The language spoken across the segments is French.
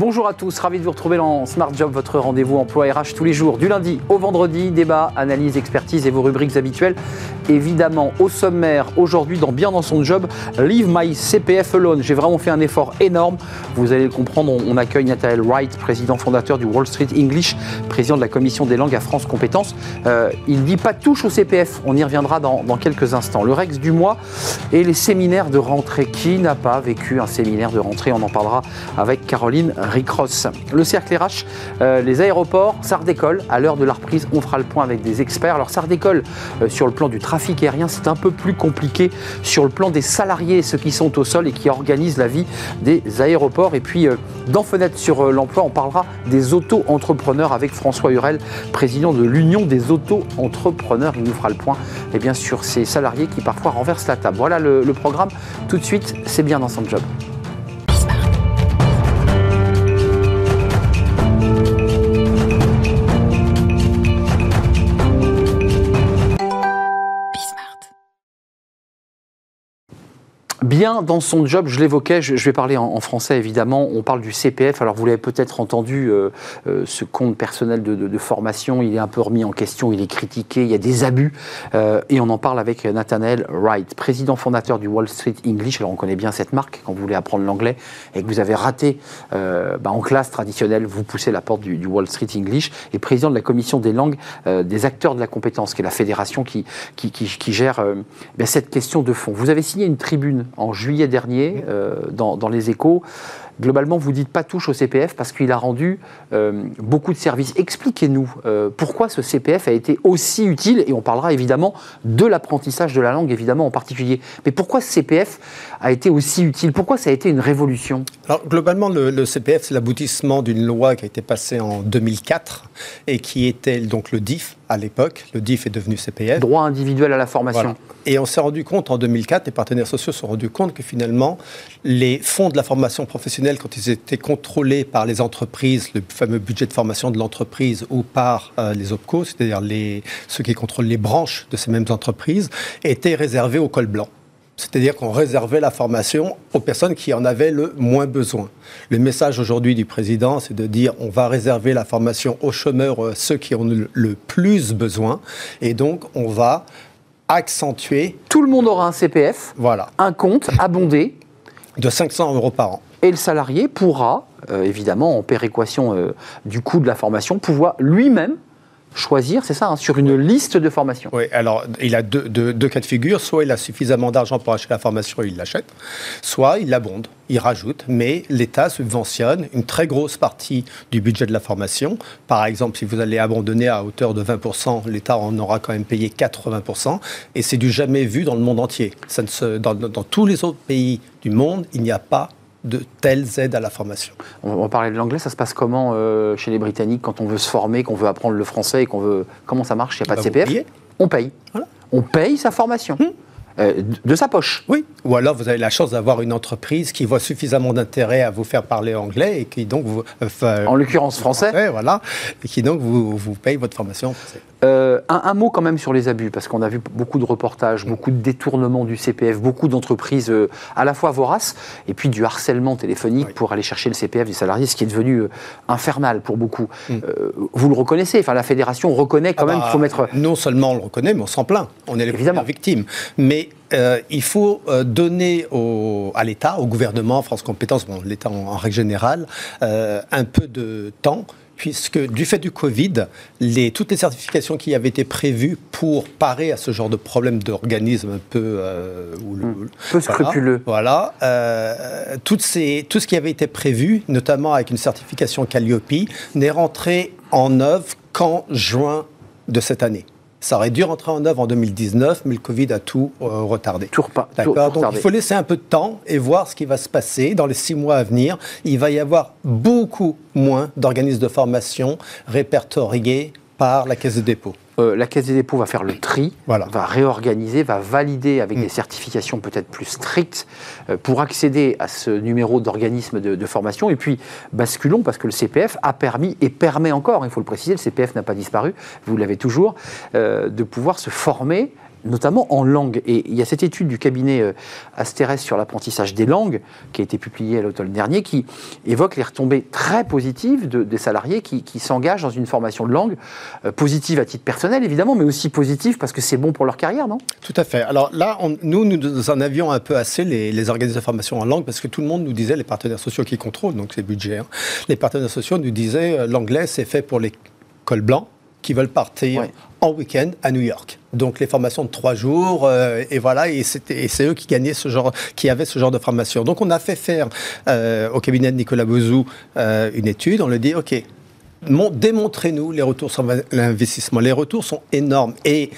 Bonjour à tous, ravi de vous retrouver dans Smart Job, votre rendez-vous emploi RH tous les jours, du lundi au vendredi, débat, analyse, expertise et vos rubriques habituelles. Évidemment, au sommaire, aujourd'hui, dans Bien dans son job, Leave My CPF Alone. J'ai vraiment fait un effort énorme. Vous allez le comprendre, on, accueille Nathaniel Wright, président fondateur du Wall Street English, président de la commission des langues à France Compétences. Euh, il dit pas touche au CPF, on y reviendra dans, quelques instants. Le Rex du mois et les séminaires de rentrée. Qui n'a pas vécu un séminaire de rentrée? On en parlera avec Caroline Ricross. Le cercle RH, euh, les aéroports, ça redécolle. À l'heure de la reprise, on fera le point avec des experts. Alors ça redécolle euh, sur le plan du trafic c'est un peu plus compliqué sur le plan des salariés, ceux qui sont au sol et qui organisent la vie des aéroports. Et puis euh, dans Fenêtre sur l'emploi, on parlera des auto-entrepreneurs avec François Hurel, président de l'Union des auto-entrepreneurs. Il nous fera le point eh bien, sur ces salariés qui parfois renversent la table. Voilà le, le programme. Tout de suite, c'est bien dans son job. Bien dans son job. Je l'évoquais, je, vais parler en, français évidemment. On parle du CPF. Alors vous l'avez peut-être entendu, euh, euh, ce compte personnel de, formation, il est un peu remis en question, il est critiqué, il y a des abus. Euh, et on en parle avec Nathaniel Wright, président fondateur du Wall Street English. Alors on connaît bien cette marque quand vous voulez apprendre l'anglais et que vous avez raté bah, en classe traditionnelle, vous poussez la porte du, Wall Street English. Et président de la commission des langues des acteurs de la compétence, qui est la fédération qui, gère ben, cette question de fond. Vous avez signé une tribune en juillet dernier euh, dans, les échos. Globalement, vous dites pas touche au CPF parce qu'il a rendu euh, beaucoup de services. Expliquez-nous euh, pourquoi ce CPF a été aussi utile, et on parlera évidemment de l'apprentissage de la langue, évidemment en particulier. Mais pourquoi ce CPF a été aussi utile? Pourquoi ça a été une révolution? Alors, globalement, le, le CPF, c'est l'aboutissement d'une loi qui a été passée en 2004 et qui était donc le DIF, à l'époque. Le DIF est devenu CPF. Droit individuel à la formation. Et on s'est rendu compte en 2004, les partenaires sociaux se sont rendus compte que finalement, les fonds de la formation professionnelle, quand ils étaient contrôlés par les entreprises, le fameux budget de formation de l'entreprise, ou par euh, les OPCO, c'est-à-dire les, ceux qui contrôlent les branches de ces mêmes entreprises, étaient réservés au col blanc. C'est-à-dire qu'on réservait la formation aux personnes qui en avaient le moins besoin. Le message aujourd'hui du président, c'est de dire on va réserver la formation aux chômeurs, euh, ceux qui ont le plus besoin, et donc on va accentuer. Tout le monde aura un CPF, voilà. un compte abondé. De 500 euros par an. Et le salarié pourra, euh, évidemment, en péréquation euh, du coût de la formation, pouvoir lui-même choisir, c'est ça, hein, sur une liste de formation. Oui, alors il a deux, cas de figure. Soit il a suffisamment d'argent pour acheter la formation et il l'achète, soit il l'abonde, il rajoute, mais l'État subventionne une très grosse partie du budget de la formation. Par exemple, si vous allez abandonner à hauteur de 20%, l'État en aura quand même payé 80%, et c'est du jamais vu dans le monde entier. Ça ne se, dans tous les autres pays du monde, il n'y a pas de telles aides à la formation. On va parler de l'anglais, ça se passe comment euh, chez les Britanniques quand on veut se former, qu'on veut apprendre le français et qu'on veut... Comment ça marche Il n'y a pas de bah, CPF On paye. On paye sa formation. Hum. Euh, de sa poche. Oui. Ou alors vous avez la chance d'avoir une entreprise qui voit suffisamment d'intérêt à vous faire parler anglais et qui donc vous. Euh, en l'occurrence français. voilà. Et qui donc vous, vous paye votre formation français. Euh, un, mot quand même sur les abus, parce qu'on a vu beaucoup de reportages, beaucoup de détournements du CPF, beaucoup d'entreprises à la fois voraces, et puis du harcèlement téléphonique pour aller chercher le CPF des salariés, ce qui est devenu infernal pour beaucoup. Mm. vous le reconnaissez, enfin la fédération reconnaît quand ah même bah, qu'il faut mettre... Non seulement on le reconnaît, mais on s'en plaint. On est les Évidemment. victimes. Mais euh, il faut euh, donner à l'État, au gouvernement, France Compétences, bon, l'État en, règle générale, euh, un peu de temps puisque du fait du Covid, les, toutes les certifications qui avaient été prévues pour parer à ce genre de problème d'organisme un peu, mmh. peu scrupuleux, voilà, toutes ces, tout ce qui avait été prévu, notamment avec une certification Calliope, n'est rentré en œuvre qu'en juin de cette année. Ça aurait dû rentrer en œuvre en 2019, mais le Covid a tout euh, retardé. Toujours pas. D'accord. Donc il faut laisser un peu de temps et voir ce qui va se passer dans les six mois à venir. Il va y avoir beaucoup moins d'organismes de formation répertoriés par la Caisse de dépôt. Euh, la Caisse des dépôts va faire le tri, va réorganiser, va valider avec mm. des certifications peut-être plus strictes euh, pour accéder à ce numéro d'organisme de, formation. Et puis, basculons, parce que le CPF a permis et permet encore, il faut le préciser, le CPF n'a pas disparu, vous l'avez toujours, euh, de pouvoir se former notamment en langue. Et il y a cette étude du cabinet euh, Asterès sur l'apprentissage des langues, qui a été publiée à l'automne dernier, qui évoque les retombées très positives des salariés qui, s'engagent dans une formation de langue, euh, positive à titre personnel évidemment, mais aussi positive parce que c'est bon pour leur carrière, non? Tout à fait. Alors là, nous, nous en avions un peu assez les, les organismes de formation en langue, parce que tout le monde nous disait, les partenaires sociaux qui contrôlent, donc c'est budget, hein, les partenaires sociaux nous disaient, euh, l'anglais c'est fait pour les cols blancs, qui veulent partir en week-end à New York. Donc les formations de trois jours, euh, et voilà, et, c'est eux qui gagnaient ce genre, qui avaient ce genre de formation. Donc on a fait faire euh, au cabinet de Nicolas Bozou euh, une étude. On lui dit, ok, démontrez-nous les retours sur l'investissement. Les retours sont énormes et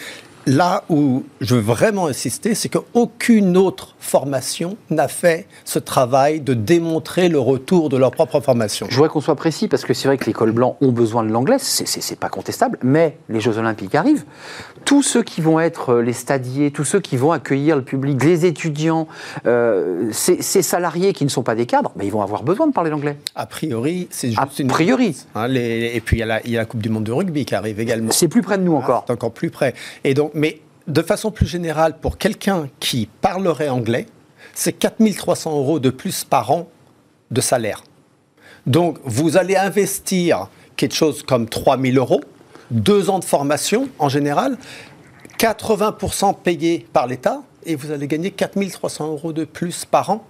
là où je veux vraiment insister, c'est qu'aucune autre formation n'a fait ce travail de démontrer le retour de leur propre formation. Je voudrais qu'on soit précis parce que c'est vrai que les cols blancs ont besoin de l'anglais, c'est pas contestable, mais les Jeux Olympiques arrivent. Tous ceux qui vont être euh, les stadiers, tous ceux qui vont accueillir le public, les étudiants, euh, ces, salariés qui ne sont pas des cadres, ils vont avoir besoin de parler l'anglais. A priori, c'est juste A priori. Hein, et puis il y, a la, il y, a la, Coupe du Monde de rugby qui arrive également. C'est plus près de nous encore. c'est encore plus près. Et donc, mais de façon plus générale, pour quelqu'un qui parlerait anglais, c'est 4300 euros de plus par an de salaire. Donc, vous allez investir quelque chose comme 3000 euros, deux ans de formation en général, 80% payé par l'État, et vous allez gagner 4300 euros de plus par an.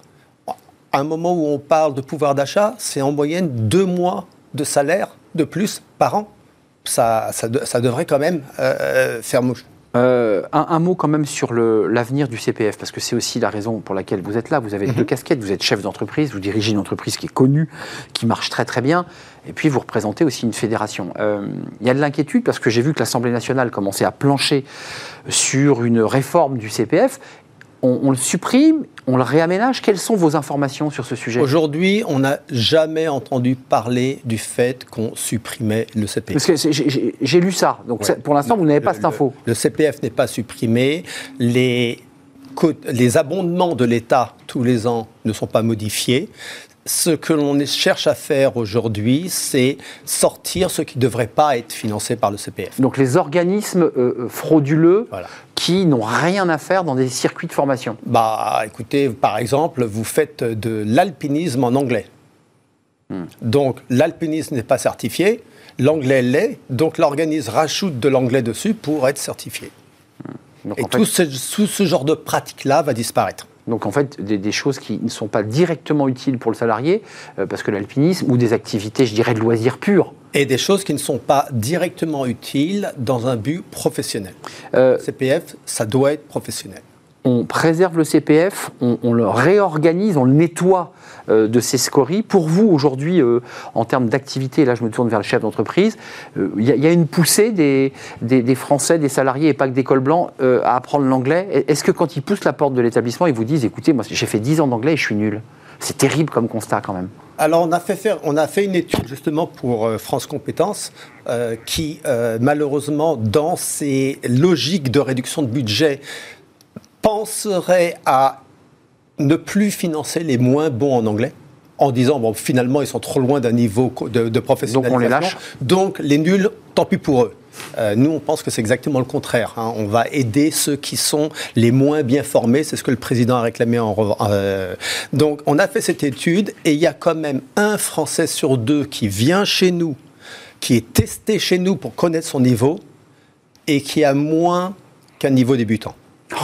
À un moment où on parle de pouvoir d'achat, c'est en moyenne deux mois de salaire de plus par an. Ça, ça, devrait quand même euh, euh, faire mouche. Euh, un, mot quand même sur l'avenir du CPF, parce que c'est aussi la raison pour laquelle vous êtes là. Vous avez deux mhm. casquettes, vous êtes chef d'entreprise, vous dirigez une entreprise qui est connue, qui marche très très bien, et puis vous représentez aussi une fédération. Euh, il y a de l'inquiétude parce que j'ai vu que l'Assemblée nationale commençait à plancher sur une réforme du CPF, on, le supprime, on le réaménage. Quelles sont vos informations sur ce sujet? Aujourd'hui, on n'a jamais entendu parler du fait qu'on supprimait le CPF. Parce que j'ai lu ça. Donc pour l'instant, vous n'avez pas cette info. Le, CPF n'est pas supprimé. Les les abondements de l'État tous les ans ne sont pas modifiés ce que l'on cherche à faire aujourd'hui, c'est sortir ce qui ne devrait pas être financé par le CPF. Donc les organismes euh, euh, frauduleux qui n'ont rien à faire dans des circuits de formation Bah écoutez, par exemple, vous faites de l'alpinisme en anglais. Hmm. Donc l'alpinisme n'est pas certifié, l'anglais l'est, donc l'organisme rajoute de l'anglais dessus pour être certifié. Hmm. Et tout, ce, tout ce genre de pratique-là va disparaître. Donc en fait, des, choses qui ne sont pas directement utiles pour le salarié, euh, parce que l'alpinisme, ou des activités, je dirais, de loisirs purs. Et des choses qui ne sont pas directement utiles dans un but professionnel. Euh, CPF, ça doit être professionnel. On préserve le CPF, on le réorganise, on le nettoie euh, de ces scories. Pour vous, aujourd'hui, euh, en termes d'activité, là je me tourne vers le chef d'entreprise, il euh, y, a une poussée des, Français, des salariés et pas que des cols blancs à apprendre l'anglais? Est-ce que quand ils poussent la porte de l'établissement, ils vous disent, écoutez, moi j'ai fait 10 ans d'anglais et je suis nul? C'est terrible comme constat quand même. Alors on a fait, faire, on a fait une étude justement pour France Compétences qui malheureusement dans ses logiques de réduction de budget penserait à ne plus financer les moins bons en anglais en disant bon finalement ils sont trop loin d'un niveau de, de professionnalisation. Donc on les lâche. Donc les nuls, tant pis pour eux. Euh, nous, on pense que c'est exactement le contraire. Hein. On va aider ceux qui sont les moins bien formés. C'est ce que le président a réclamé en euh, Donc, on a fait cette étude et il y a quand même un Français sur deux qui vient chez nous, qui est testé chez nous pour connaître son niveau et qui a moins qu'un niveau débutant. C'est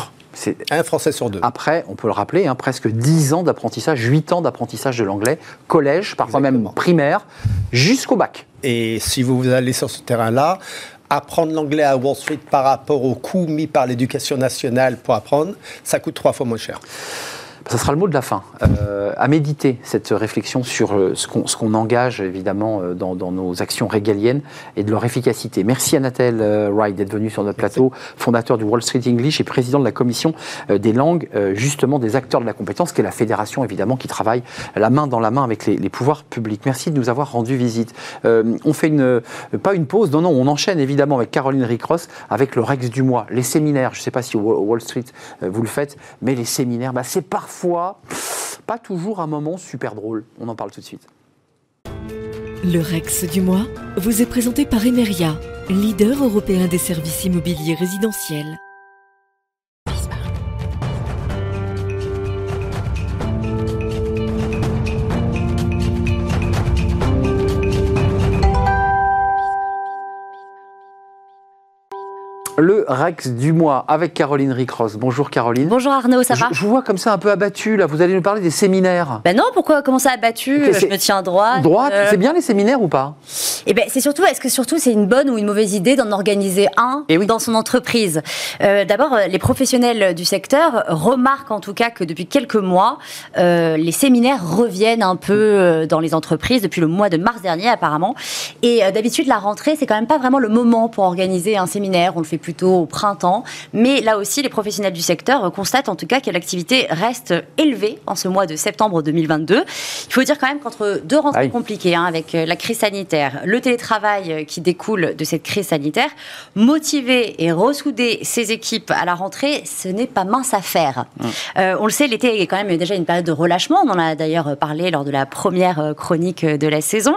un Français sur deux. Après, on peut le rappeler, hein, presque 10 ans d'apprentissage, 8 ans d'apprentissage de l'anglais, collège, parfois même primaire, jusqu'au bac. Et si vous allez sur ce terrain-là, apprendre l'anglais à Wall Street par rapport au coût mis par l'éducation nationale pour apprendre, ça coûte trois fois moins cher. Ça sera le mot de la fin. Euh, à méditer cette réflexion sur euh, ce qu'on engage évidemment euh, dans, nos actions régaliennes et de leur efficacité. Merci à Nathel Wright d'être venu sur notre plateau, fondateur du Wall Street English et président de la commission des langues, justement des acteurs de la compétence, qui est la fédération évidemment qui travaille la main dans la main avec les, pouvoirs publics. Merci de nous avoir rendu visite. on fait une, pas une pause, non, non, on enchaîne évidemment avec Caroline Ricross avec le Rex du mois, les séminaires. Je ne sais pas si Wall Street vous le faites, mais les séminaires, bah, c'est parfait parfois pas toujours un moment super drôle. On en parle tout de suite. Le Rex du mois vous est présenté par Emeria, leader européen des services immobiliers résidentiels. Le Rex du mois avec Caroline Ricross. Bonjour Caroline. Bonjour Arnaud, ça je, va je vous vois comme ça un peu abattu là. Vous allez nous parler des séminaires. Ben non, pourquoi? Comment ça abattu? Je me tiens droit. Droite, Euh, c'est bien les séminaires ou pas? Eh ben, c'est surtout, est-ce que surtout c'est une bonne ou une mauvaise idée d'en organiser un Eh oui. dans son entreprise? Euh, D'abord, euh, les professionnels du secteur remarquent en tout cas que depuis quelques mois, euh, les séminaires reviennent un peu dans les entreprises depuis le mois de mars dernier apparemment. Et d'habitude, la rentrée, c'est quand même pas vraiment le moment pour organiser un séminaire. On le fait plutôt au printemps. Mais là aussi, les professionnels du secteur constatent en tout cas que l'activité reste élevée en ce mois de septembre 2022. Il faut dire quand même qu'entre deux rentrées Aïe. compliquées, hein, avec euh, la crise sanitaire, le télétravail euh, qui découle de cette crise sanitaire, motiver et ressouder ses équipes à la rentrée, ce n'est pas mince à faire. Euh, on le sait, l'été est quand même déjà une période de relâchement. On en a d'ailleurs parlé lors de la première chronique de la saison.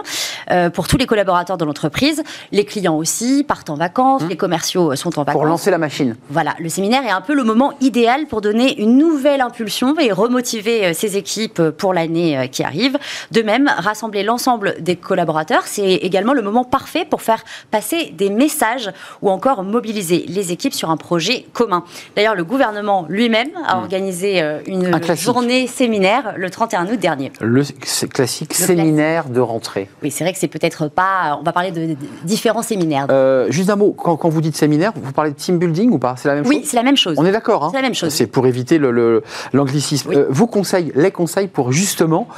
Euh, pour tous les collaborateurs de l'entreprise, les clients aussi partent en vacances, les commerciaux sont en vacances. Pour lancer la machine. Voilà, le séminaire est un peu le moment idéal pour donner une nouvelle impulsion et remotiver euh, ses équipes euh, pour l'année euh, qui arrive. De même, rassembler l'ensemble des collaborateurs, c'est également le moment parfait pour faire passer des messages ou encore mobiliser les équipes sur un projet commun. D'ailleurs, le gouvernement lui-même a organisé euh, Hmm. Un une journée séminaire le 31 août dernier. Le classique Le séminaire de rentrée. Oui, c'est vrai que c'est peut-être pas. On va parler de, de différents séminaires. Euh, juste un mot, quand, quand vous dites séminaire, vous parlez de team building ou pas? C'est la même oui, chose? c'est la même chose. On est d'accord. hein? C'est la même chose. C'est pour éviter le- le- l'anglicisme. Oui. Euh, vos conseils, les conseils pour justement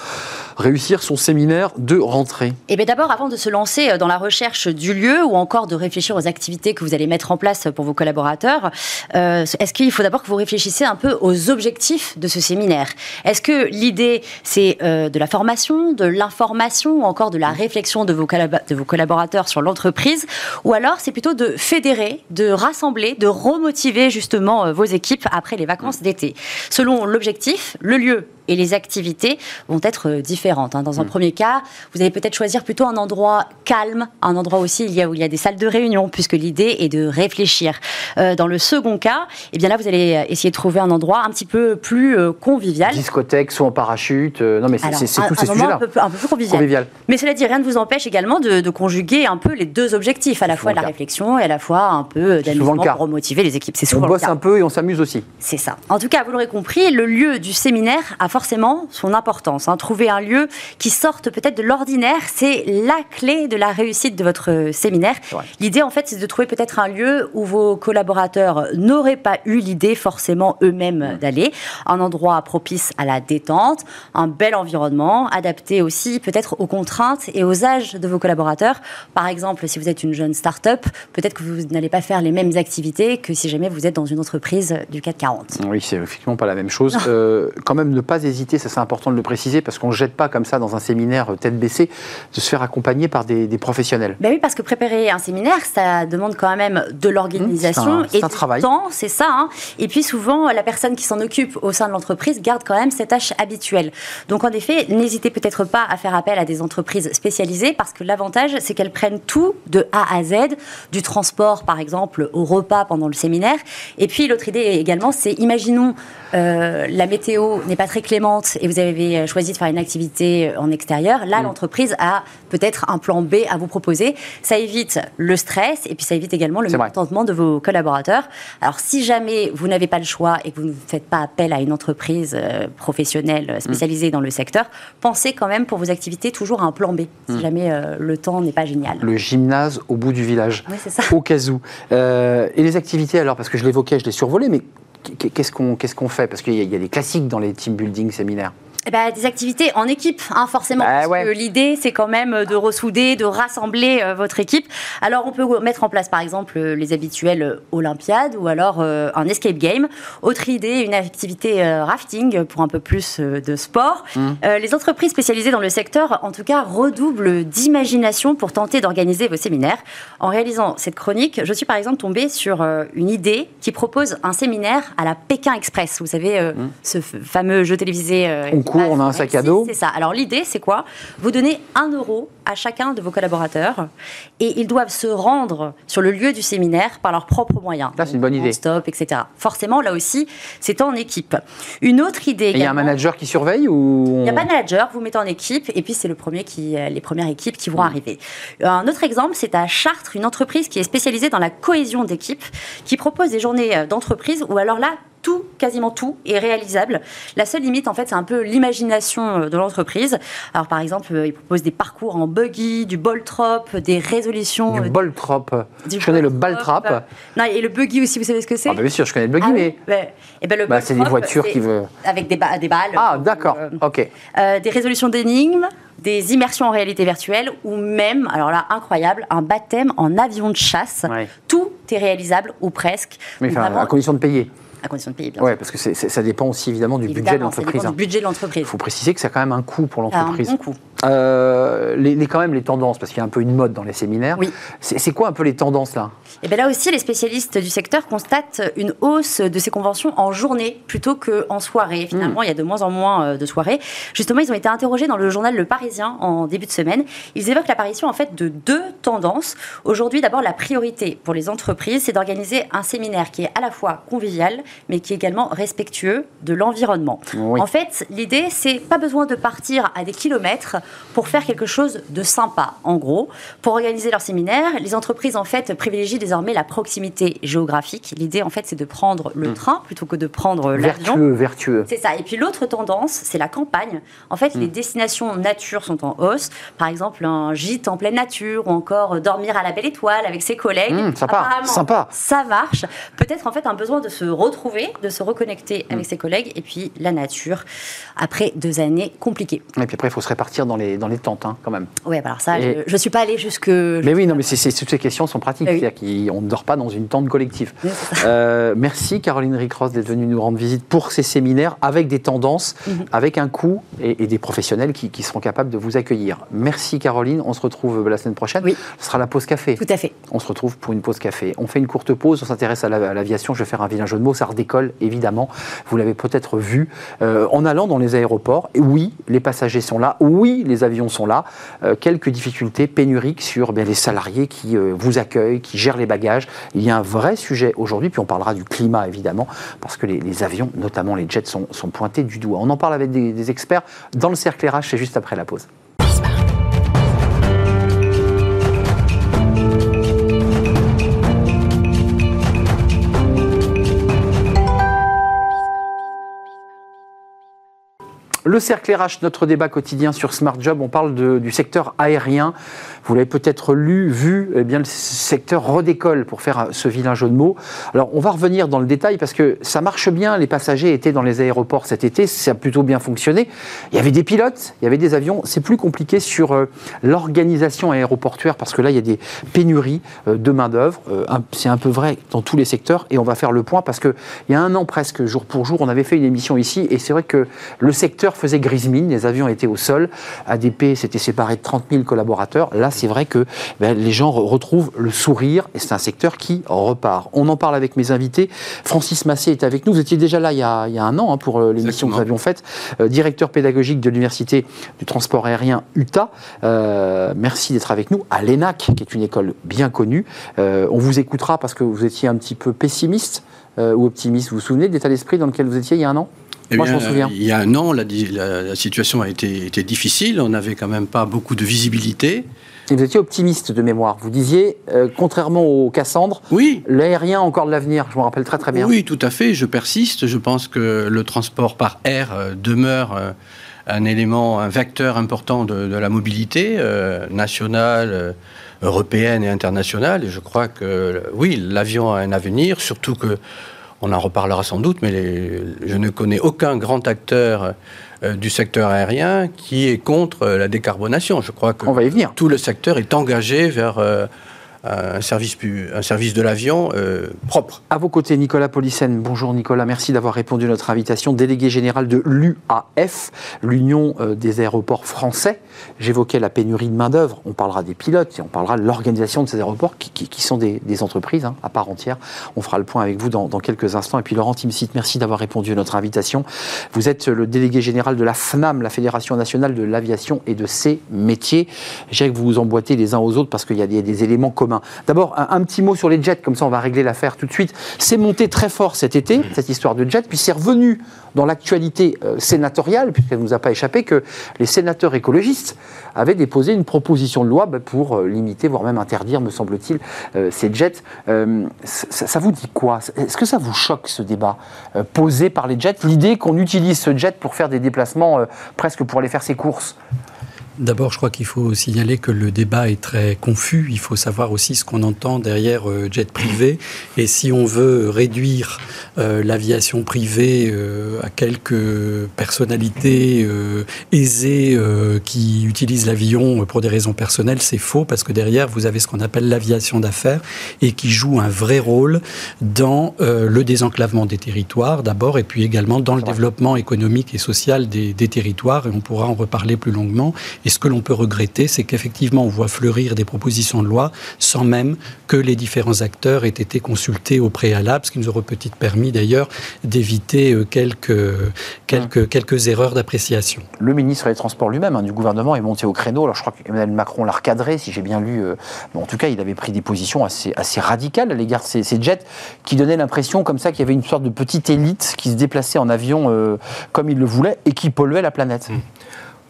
réussir son séminaire de rentrée. Eh bien d'abord, avant de se lancer euh, dans la recherche du lieu ou encore de réfléchir aux activités que vous allez mettre en place pour vos collaborateurs, euh, est-ce qu'il faut d'abord que vous réfléchissiez un peu aux objectifs de ce séminaire? Est-ce que l'idée, c'est euh, de la formation, de l'information ou encore de la réflexion de vos, de vos collaborateurs sur l'entreprise? Ou alors c'est plutôt de fédérer, de rassembler, de remotiver justement vos équipes après les vacances d'été? Selon l'objectif, le lieu et les activités vont être euh, différentes. hein. Dans un premier cas, vous allez peut-être choisir plutôt un endroit calme, un endroit aussi où il y a des salles de réunion, puisque l'idée est de réfléchir. Euh, dans le second cas, eh bien là, vous allez essayer de trouver un endroit un petit peu plus euh, convivial. Discothèque, soit en parachute. euh, non, mais c'est tous ces sujets-là. un peu, un peu plus convivial. Convivial. Mais cela dit, rien ne vous empêche également de, de conjuguer un peu les deux objectifs, à la fois de la cas. réflexion et à la fois un peu le d'amusement pour remotiver les équipes. C'est On souvent le bosse cas. un peu et on s'amuse aussi. C'est ça. En tout cas, vous l'aurez compris, le lieu du séminaire a forcément son importance. hein. Trouver un lieu qui sorte peut-être de l'ordinaire, c'est la clé de la réussite de votre séminaire. L'idée, en fait, c'est de trouver peut-être un lieu où vos collaborateurs n'auraient pas eu l'idée forcément eux-mêmes d'aller. Un endroit propice à la détente, un bel environnement, adapté aussi peut-être aux contraintes et aux âges de vos collaborateurs. Par exemple, si vous êtes une jeune start-up, peut-être que vous n'allez pas faire les mêmes activités que si jamais vous êtes dans une entreprise du 440. Oui, c'est effectivement pas la même chose. Euh, quand même, ne pas hésiter, ça c'est important de le préciser, parce qu'on ne jette pas comme ça dans un séminaire tête baissée, de se faire accompagner par des, des professionnels. Ben oui, parce que préparer un séminaire, ça demande quand même de l'organisation Mmh, et un du travail. temps, c'est ça. hein. Et puis souvent, la personne qui s'en occupe au sein de l'entreprise garde quand même ses tâches habituelles. Donc en effet, n'hésitez peut-être pas à faire appel à des entreprises spécialisées, parce que l'avantage, c'est qu'elles prennent tout de A à Z, du transport par exemple au repas pendant le séminaire. Et puis l'autre idée également, c'est imaginons euh, la météo n'est pas très clémente et vous avez choisi de faire une activité en extérieur. Là, l'entreprise a peut-être un plan B à vous proposer. Ça évite le stress et puis ça évite également le mécontentement de vos collaborateurs. Alors, si jamais vous n'avez pas le choix et que vous ne faites pas appel à une entreprise euh, professionnelle euh, spécialisée dans le secteur, pensez quand même pour vos activités toujours à un plan B si jamais euh, le temps n'est pas génial. Le gymnase au bout du village. Oui, ça. Au cas où. Euh, et les activités, alors, parce que je l'évoquais, je l'ai survolé, mais qu- qu'est-ce qu'on fait? Parce qu'il y a des classiques dans les team building séminaires. Eh ben, des activités en équipe, hein, forcément. Bah parce ouais. que l'idée, c'est quand même de ressouder, de rassembler euh, votre équipe. Alors, on peut mettre en place, par exemple, euh, les habituelles euh, Olympiades ou alors euh, un escape game. Autre idée, une activité euh, rafting pour un peu plus euh, de sport. Mmh. Euh, les entreprises spécialisées dans le secteur, en tout cas, redoublent d'imagination pour tenter d'organiser vos séminaires. En réalisant cette chronique, je suis par exemple tombée sur euh, une idée qui propose un séminaire à la Pékin Express. Vous savez, euh, ce fameux jeu télévisé euh, On concours, on a un sac à dos. C'est ça. Alors l'idée, c'est quoi? Vous donnez un euro à chacun de vos collaborateurs et ils doivent se rendre sur le lieu du séminaire par leurs propres moyens. Là, c'est une bonne idée. Stop, etc. Forcément, là aussi, c'est en équipe. Une autre idée. Il y a un manager qui surveille ou Il n'y a pas de manager. Vous mettez en équipe et puis c'est le premier qui, euh, les premières équipes qui vont Mmh. arriver. Un autre exemple, c'est à Chartres, une entreprise qui est spécialisée dans la cohésion d'équipe, qui propose des journées euh, d'entreprise où alors là tout, quasiment tout, est réalisable. La seule limite, en fait, c'est un peu l'imagination euh, de l'entreprise. Alors, par exemple, ils proposent des parcours en buggy, du ball trop, des résolutions. Du euh, ball trap. du Je connais le ball ball trop. trap. Non, et le buggy aussi, vous savez ce que c'est Ah, bah, bien sûr, je connais le buggy, Ah mais. ben, eh ben, Bah, c'est des voitures qui veulent. Avec des, ba- des balles. Ah, d'accord. euh, Ok. euh, des résolutions d'énigmes, des immersions en réalité virtuelle ou même, alors là, incroyable, un baptême en avion de chasse. Ouais. Tout est réalisable ou presque. Mais enfin, vraiment, à condition de payer. À condition de payer, bien Ouais, sûr. parce que ça dépend aussi évidemment du budget de ça l'entreprise. dépend hein. du budget de l'entreprise. Il faut préciser que c'est quand même un coût pour Ça a un l'entreprise. bon coût. Euh, les, les- quand même les tendances, parce qu'il y a un peu une mode dans les séminaires. Oui. C'est quoi un peu les tendances là? Et bien là aussi, les spécialistes du secteur constatent une hausse de ces conventions en journée plutôt qu'en soirée. Finalement, Hmm. il y a de moins en moins euh, de soirées. Justement, ils ont été interrogés dans le journal Le Parisien en début de semaine. Ils évoquent l'apparition en fait de deux tendances. Aujourd'hui, d'abord, la priorité pour les entreprises, c'est d'organiser un séminaire qui est à la fois convivial, mais qui est également respectueux de l'environnement. Oui. En fait, l'idée, c'est pas besoin de partir à des kilomètres pour faire quelque chose de sympa. En gros, pour organiser leur séminaire, les entreprises en fait privilégient désormais la proximité géographique. L'idée, en fait, c'est de prendre le train plutôt que de prendre l'avion. Vertueux, vertueux. C'est ça. Et puis l'autre tendance, c'est la campagne. En fait, les destinations nature sont en hausse. Par exemple, un gîte en pleine nature ou encore dormir à la belle étoile avec ses collègues. Mmh, sympa, sympa. Ça marche. Peut-être en fait un besoin de se retrouver, de se reconnecter avec ses collègues et puis la nature après deux années compliquées. Et puis après, il faut se répartir dans les, dans les tentes quand même. Ouais, bah alors ça, Et- je, je suis pas allée jusque. Mais oui, non, mais c'est- toutes ces questions sont pratiques. Oui. C'est-à-dire qu'on ne dort pas dans une tente collective. Oui. Euh, merci Caroline Ricross d'être venue nous rendre visite pour ces séminaires avec des tendances, Mhm. avec un coût et, et des professionnels qui, qui seront capables de vous accueillir. Merci Caroline. On se retrouve la semaine prochaine. Oui. Ce sera la pause café. Tout à fait. On se retrouve pour une pause café. On fait une courte pause, on s'intéresse à la- à l'aviation. Je vais faire un vilain jeu de mots, ça redécolle évidemment. Vous l'avez peut-être vu euh, en allant dans les aéroports. Oui, les passagers sont là. Oui, les avions sont là. Euh, quelques difficultés pénuriques sur bien, les salariés qui euh, vous accueillent, qui gèrent les bagages. Il y a un vrai sujet aujourd'hui. Puis on parlera du climat évidemment, parce que les, avions, notamment les jets, sont, pointés du doigt. On en parle avec des, des experts dans le cercle RH. C'est juste après la pause. Le cercle RH, notre débat quotidien sur Smart Job, on parle du secteur aérien. Vous l'avez peut-être lu, vu, eh bien, le secteur redécolle pour faire ce vilain jeu de mots. Alors, on va revenir dans le détail parce que ça marche bien. Les passagers étaient dans les aéroports cet été, ça a plutôt bien fonctionné. Il y avait des pilotes, il y avait des avions. C'est plus compliqué sur euh, l'organisation aéroportuaire parce que là, il y a des pénuries euh, de main-d'œuvre. Euh, C'est un peu vrai dans tous les secteurs et on va faire le point parce qu'il y a un an presque, jour pour jour, on avait fait une émission ici et c'est vrai que le secteur faisait grise mine, les avions étaient au sol. ADP s'était séparé de 30 000 collaborateurs. Là, c'est vrai que ben, les gens re- retrouvent le sourire et c'est un secteur qui repart. On en parle avec mes invités. Francis Massé est avec nous. Vous étiez déjà là il y a, il y a un an hein, pour euh, l'émission que nous avions faite. Euh, directeur pédagogique de l'Université du transport aérien UTA. Euh, merci d'être avec nous. À l'ENAC, qui est une école bien connue. Euh, on vous écoutera parce que vous étiez un petit peu pessimiste ou optimiste. Vous vous souvenez de l'état d'esprit dans lequel vous étiez il y a un an? Eh Moi, bien, je m'en souviens. Il y a un an, la, di- la- la situation a été, été difficile. On n'avait quand même pas beaucoup de visibilité. Et vous étiez optimiste de mémoire. Vous disiez, euh, contrairement au Cassandre, Oui. l'aérien a encore de l'avenir. Je me rappelle très très bien. Oui, tout à fait. Je persiste. Je pense que le transport par air euh, demeure euh, un élément, un vecteur important de, de la mobilité euh, nationale, européenne et internationale. Et je crois que oui, l'avion a un avenir, surtout que on en reparlera sans doute, mais les- je ne connais aucun grand acteur euh, du secteur aérien qui est contre euh, la décarbonation. Je crois que On va y venir. tout le secteur est engagé vers euh, un service, un service de l'avion euh, propre. À vos côtés, Nicolas Policène. Bonjour Nicolas, merci d'avoir répondu à notre invitation. Délégué général de l'UAF, l'Union des aéroports français. J'évoquais la pénurie de main-d'œuvre. On parlera des pilotes et on parlera de l'organisation de ces aéroports qui, sont des, entreprises hein, à part entière. On fera le point avec vous dans, quelques instants. Et puis Laurent Timsit, merci d'avoir répondu à notre invitation. Vous êtes le délégué général de la FNAM, la Fédération nationale de l'aviation et de ses métiers. J'ai que vous vous emboîtez les uns aux autres parce qu'il y a des éléments communs D'abord, un, petit mot sur les jets, comme ça on va régler l'affaire tout de suite. C'est monté très fort cet été, mmh. cette histoire de jets, puis c'est revenu dans l'actualité euh, sénatoriale, puisqu'elle ne nous a pas échappé, que les sénateurs écologistes avaient déposé une proposition de loi bah, pour euh, limiter, voire même interdire, me semble-t-il, euh, ces jets. Ça, vous dit quoi? Est-ce que ça vous choque ce débat posé par les jets? L'idée qu'on utilise ce jet pour faire des déplacements presque pour aller faire ses courses? D'abord, je crois qu'il faut signaler que le débat est très confus. Il faut savoir aussi ce qu'on entend derrière euh, jet privé. Et si on veut réduire euh, l'aviation privée euh, à quelques personnalités aisées qui utilisent l'avion pour des raisons personnelles, c'est faux parce que derrière, vous avez ce qu'on appelle l'aviation d'affaires et qui joue un vrai rôle dans le désenclavement des territoires d'abord et puis également dans le développement économique et social des, des territoires. Et on pourra en reparler plus longuement et ce que l'on peut regretter, c'est qu'effectivement, on voit fleurir des propositions de loi sans même que les différents acteurs aient été consultés au préalable, ce qui nous aurait peut-être permis d'ailleurs d'éviter euh, quelques, quelques, quelques erreurs d'appréciation. Le ministre des Transports lui-même hein, du gouvernement est monté au créneau. Alors je crois qu'Emmanuel Macron l'a recadré, si j'ai bien lu. Euh, en tout cas, il avait pris des positions assez, assez radicales à l'égard de ces, jets qui donnaient l'impression comme ça qu'il y avait une sorte de petite élite qui se déplaçait en avion euh, comme il le voulait et qui polluait la planète.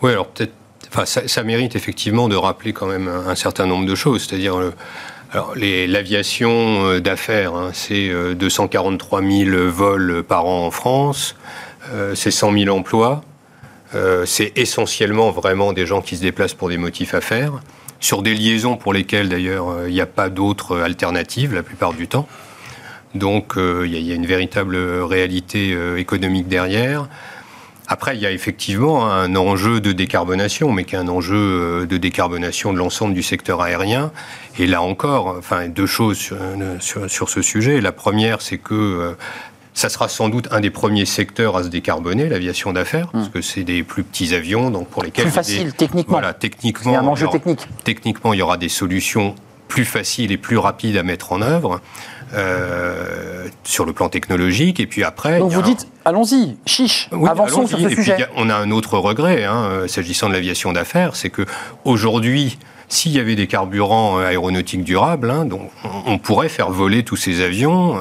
Oui, alors peut-être ça, mérite effectivement de rappeler quand même un, certain nombre de choses. C'est-à-dire, l'aviation euh, d'affaires, hein, c'est 243 euh, 000 vols par an en France, euh, c'est 100 000 emplois, c'est essentiellement vraiment des gens qui se déplacent pour des motifs à faire, sur des liaisons pour lesquelles d'ailleurs il n'y a pas d'autres alternatives la plupart du temps. Donc il y, a une véritable réalité économique derrière. Après, il y a effectivement un enjeu de décarbonation, mais qui est un enjeu euh, de décarbonation de l'ensemble du secteur aérien. Et là encore, enfin, deux choses sur, sur, ce sujet. La première, c'est que euh, ça sera sans doute un des premiers secteurs à se décarboner, l'aviation d'affaires, parce hmm. que c'est des plus petits avions, donc pour lesquels... Plus facile, techniquement. Voilà, techniquement. Un enjeu technique. Techniquement, il y aura des solutions plus faciles et plus rapides à mettre en œuvre. Euh, sur le plan technologique. Et puis après. Donc vous dites, allons-y, chiche, avançons sur ce sujet. on a un autre regret, hein, euh, s'agissant de l'aviation d'affaires, c'est que aujourd'hui. S'il y avait des carburants euh, aéronautiques durables, hein, donc on, pourrait faire voler tous ces avions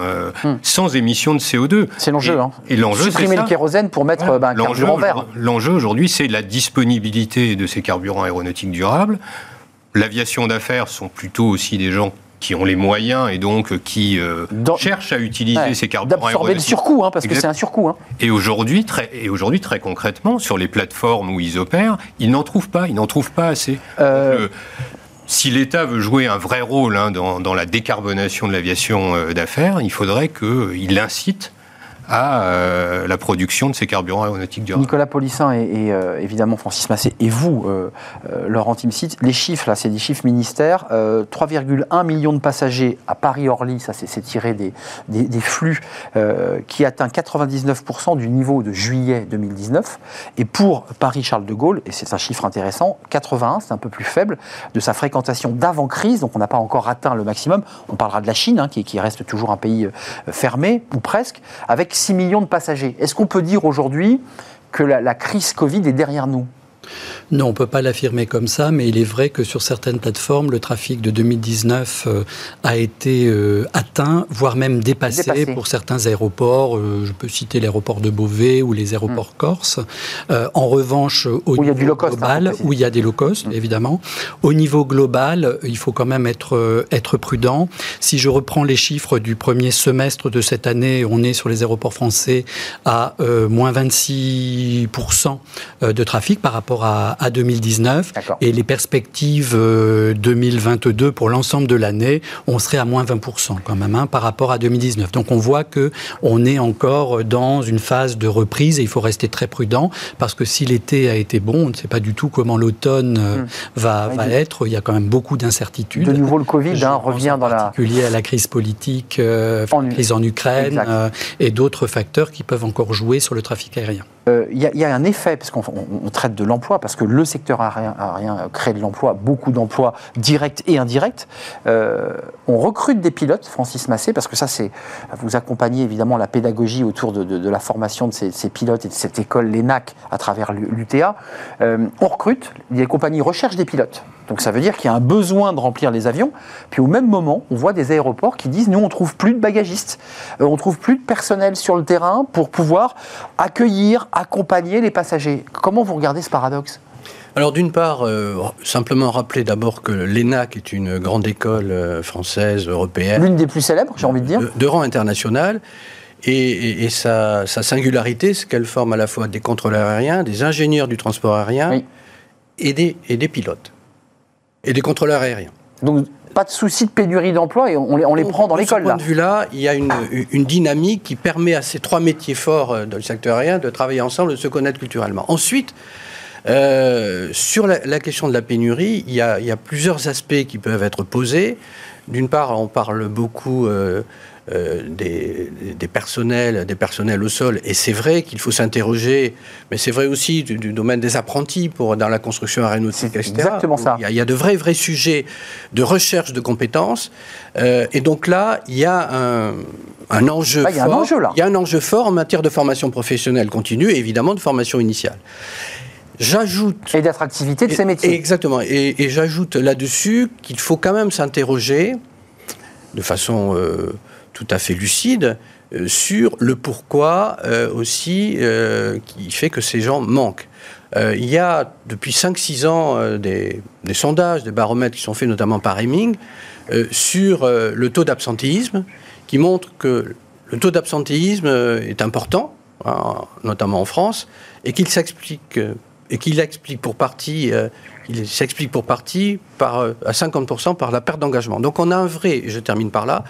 hmm. sans émission de CO2. C'est l'enjeu. Hein. Et l'enjeu, supprimer le kérosène pour mettre bah, un carburant vert. L'enjeu aujourd'hui, c'est la disponibilité de ces carburants aéronautiques durables. L'aviation d'affaires sont plutôt aussi des gens qui ont les moyens et donc qui euh, cherchent à utiliser ces carburants D'absorber le surcoût, hein, parce que c'est un surcoût. Hein. Et aujourd'hui, très, et aujourd'hui, très concrètement, sur les plateformes où ils opèrent, ils n'en trouvent pas, ils n'en trouvent pas assez. Euh, si l'État veut jouer un vrai rôle hein, dans, dans, la décarbonation de l'aviation euh, d'affaires, il faudrait qu'il incite à euh, la production de ces carburants aéronautiques durables. Nicolas Polissin et, euh, évidemment Francis Massé et vous, euh, Laurent Timsit, les chiffres, là, c'est des chiffres ministères. 3,1 millions de passagers à Paris-Orly, ça c'est tiré des, des, flux qui atteint 99% du niveau de juillet 2019. Et pour Paris-Charles de Gaulle, et c'est un chiffre intéressant, 81, c'est un peu plus faible, de sa fréquentation d'avant-crise, donc on n'a pas encore atteint le maximum. On parlera de la Chine, hein, qui, qui reste toujours un pays fermé, ou presque, avec 6 millions de passagers. Est-ce qu'on peut dire aujourd'hui que la, crise Covid est derrière nous? Non, on ne peut pas l'affirmer comme ça, mais il est vrai que sur certaines plateformes, le trafic de 2019 euh, a été euh, atteint, voire même dépassé, pour certains aéroports. Euh, je peux citer l'aéroport de Beauvais ou les aéroports hmm. corses. en revanche, au niveau global, où il y a des low cost, hmm. évidemment, au niveau global, il faut quand même être, être prudent. Si je reprends les chiffres du premier semestre de cette année, on est sur les aéroports français à moins 26% de trafic par rapport rapport à, à 2019. D'accord. Et les perspectives euh, 2022 pour l'ensemble de l'année, on serait à moins 20% quand même hein, par rapport à 2019. Donc on voit que on est encore dans une phase de reprise et il faut rester très prudent parce que si l'été a été bon, on ne sait pas du tout comment l'automne euh, va, Ouais, va être. Il y a quand même beaucoup d'incertitudes. De nouveau, le Covid hein, revient en dans la. particulier à la crise politique, euh, En- crise en Ukraine euh, et d'autres facteurs qui peuvent encore jouer sur le trafic aérien. Euh, Il y, a- il y a un effet, parce qu'on on- on traite de l'emploi, parce que le secteur aérien, crée de l'emploi, beaucoup d'emplois directs et indirects. Euh, on recrute des pilotes, Francis Massé, parce que ça, c'est. Vous accompagnez évidemment la pédagogie autour de, la formation de ces, ces pilotes et de cette école, l'ENAC, à travers l'UTA. Euh, on recrute, les compagnies recherchent des pilotes. Donc ça veut dire qu'il y a un besoin de remplir les avions. Puis au même moment, on voit des aéroports qui disent nous on trouve plus de bagagistes, Euh, on trouve plus de personnel sur le terrain pour pouvoir accueillir, accompagner les passagers. Comment vous regardez ce paradoxe? Alors d'une part, euh, simplement rappeler d'abord que l'ENAC est une grande école euh, française, européenne, L'une des plus célèbres, j'ai envie de dire. de, de rang international. Et, et- et sa, sa singularité, c'est qu'elle forme à la fois des contrôleurs aériens, des ingénieurs du transport aérien Oui. et, des, et des pilotes. Et des contrôleurs aériens. Donc pas de souci de pénurie d'emploi et on les, on les Donc, prend dans de ce l'école point là. de vue-là, il y a une, une dynamique qui permet à ces trois métiers forts euh, dans le secteur aérien de travailler ensemble, de se connaître culturellement. Ensuite, euh, sur la, la question de la pénurie, il y, a, il y a plusieurs aspects qui peuvent être posés. D'une part, on parle beaucoup euh, euh, des, des personnels, des personnels au sol, et c'est vrai qu'il faut s'interroger, mais c'est vrai aussi du, du domaine des apprentis pour dans la construction aéronautique, etc. exactement ça. Il y, a, il y a de vrais vrais sujets de recherche de compétences, Euh, et donc là, il y a un, un enjeu Ah, il y a un fort. enjeu, là. Il y a un enjeu fort en matière de formation professionnelle continue et évidemment de formation initiale. J'ajoute Et d'attractivité de ces métiers. Exactement. Et, et j'ajoute là-dessus qu'il faut quand même s'interroger de façon euh, tout à fait lucide euh, sur le pourquoi euh, aussi euh, qui fait que ces gens manquent. Il y a depuis 5-6 ans des, sondages, des baromètres qui sont faits notamment par Heming sur le taux d'absentéisme qui montrent que le taux d'absentéisme est important, hein, notamment en France, et qu'il s'explique et qu'il explique pour partie, il s'explique pour partie par, euh, à 50% par la perte d'engagement. Donc on a un vrai, je termine par là,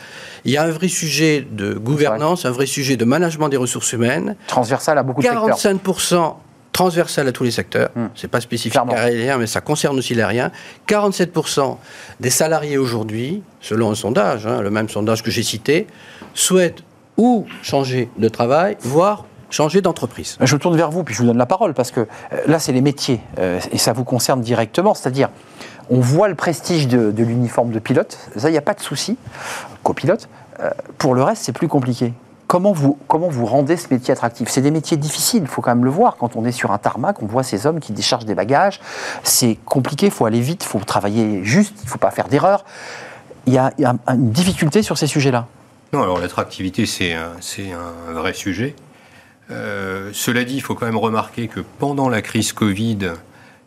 il y a un vrai sujet de gouvernance, un vrai sujet de management des ressources humaines, Transversal à beaucoup de secteurs. 45% transversal à tous les secteurs, Hmm. c'est pas spécifique Clairement. à l'aérien, mais ça concerne aussi l'aérien. 47% des salariés aujourd'hui, selon un sondage, hein, le même sondage que j'ai cité, souhaitent ou changer de travail, voire changer d'entreprise. Je me tourne vers vous, puis je vous donne la parole, parce que euh, là, c'est les métiers, euh, et ça vous concerne directement. C'est-à-dire, on voit le prestige de, de l'uniforme de pilote, ça, il n'y a pas de souci, copilote. Euh, pour le reste, c'est plus compliqué. Comment vous, comment vous rendez ce métier attractif? C'est des métiers difficiles, il faut quand même le voir. Quand on est sur un tarmac, on voit ces hommes qui déchargent des bagages. C'est compliqué, il faut aller vite, il faut travailler juste, il ne faut pas faire d'erreurs. Il y a, il y a une difficulté sur ces sujets-là. Non, alors l'attractivité, c'est un, c'est un vrai sujet. Euh, cela dit, il faut quand même remarquer que pendant la crise Covid,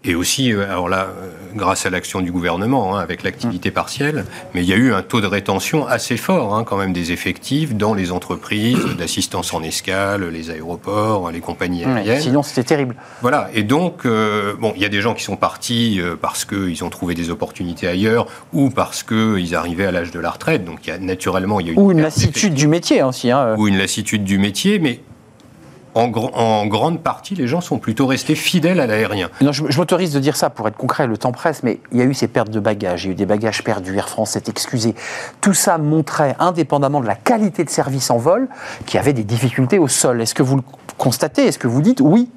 et aussi, euh, alors là, euh, grâce à l'action du gouvernement, hein, avec l'activité partielle, mais il y a eu un taux de rétention assez fort, hein, quand même, des effectifs dans les entreprises d'assistance en escale, les aéroports, les compagnies aériennes. Sinon, c'était terrible. Voilà, et donc, euh, bon, il y a des gens qui sont partis parce qu'ils ont trouvé des opportunités ailleurs ou parce qu'ils arrivaient à l'âge de la retraite. Donc, il y a naturellement, il y a eu Ou une lassitude du métier aussi. hein. ou une lassitude du métier, mais en, gr- en grande partie, les gens sont plutôt restés fidèles à l'aérien. Non, je, je m'autorise de dire ça pour être concret, le temps presse, mais il y a eu ces pertes de bagages, il y a eu des bagages perdus, Air France s'est excusé. Tout ça montrait, indépendamment de la qualité de service en vol, qu'il y avait des difficultés au sol. Est-ce que vous le constatez? Est-ce que vous dites oui